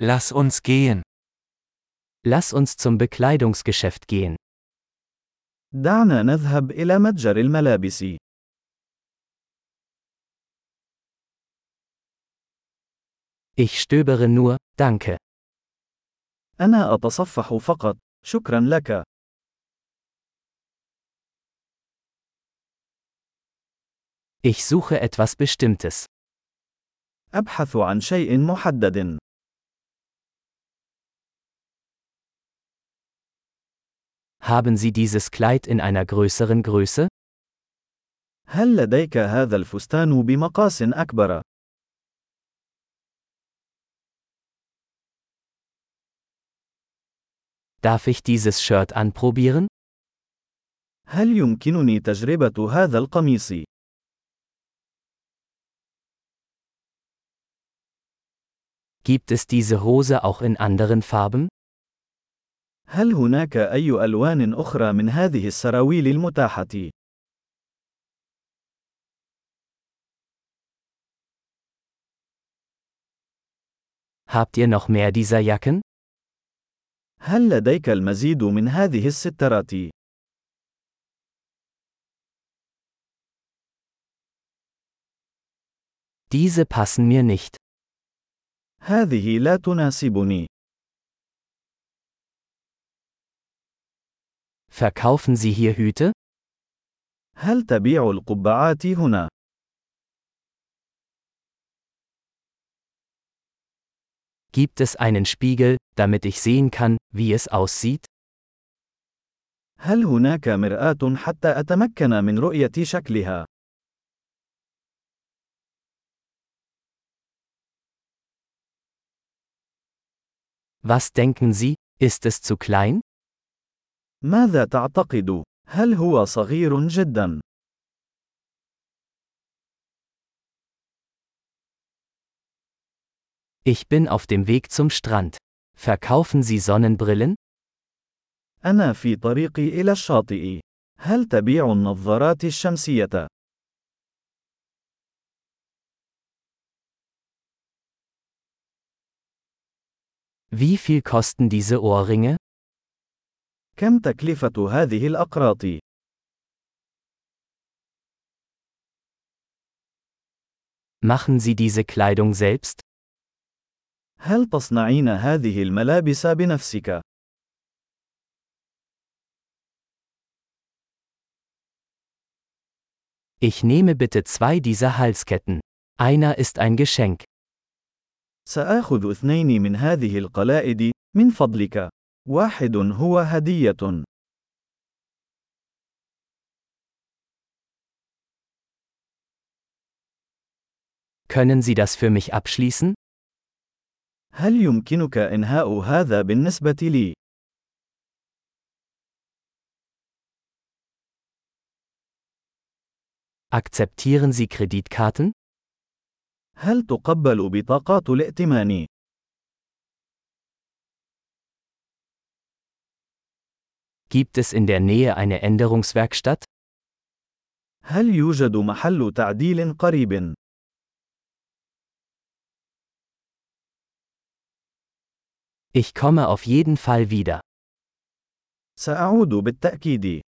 Lass uns gehen. Lass uns zum Bekleidungsgeschäft gehen. دعنا نذهب إلى متجر الملابس. Ich stöbere nur, danke. أنا أتصفح فقط. شكرا لك. Ich suche etwas Bestimmtes. أبحث عن شيء محدد. Haben Sie dieses Kleid in einer größeren Größe? هل لديك هذا الفستان بمقاس أكبر؟ Darf ich dieses Shirt anprobieren? هل يمكنني تجربة هذا القميص؟ Gibt es diese Hose auch in anderen Farben? هل هناك أي ألوان أخرى من هذه السراويل المتاحة؟ Habt ihr noch mehr dieser Jacken? هل لديك المزيد من هذه السترات؟ Diese passen mir nicht. هذه لا تناسبني. Verkaufen Sie hier Hüte? هل تبيع القبعات هنا؟ Gibt es einen Spiegel, damit ich sehen kann, wie es aussieht? هل هناك مرآة حتى أتمكن من رؤية شكلها؟ Was denken Sie, ist es zu klein? ماذا تعتقد؟ هل هو صغير جدا؟ Ich bin auf dem Weg zum Strand. Verkaufen Sie Sonnenbrillen? أنا في طريقي إلى الشاطئ. هل تبيع النظارات الشمسية؟ Wie viel kosten diese Ohrringe? كم تكلفة هذه الأقراط؟ Machen Sie diese Kleidung selbst? هل تصنعين هذه الملابس بنفسك؟ Ich nehme bitte zwei dieser Halsketten. Einer ist ein Geschenk. سآخذ اثنين من هذه القلائد، من فضلك. واحد هو هدية. Können Sie das für mich abschließen? هل يمكنك إنهاء هذا بالنسبة لي؟ Akzeptieren Sie Kreditkarten? هل تقبل بطاقات الائتمان؟ Gibt es in der Nähe eine Änderungswerkstatt? هل يوجد محل تعديل قريب؟ Ich komme auf jeden Fall wieder. سأعود بالتأكيد.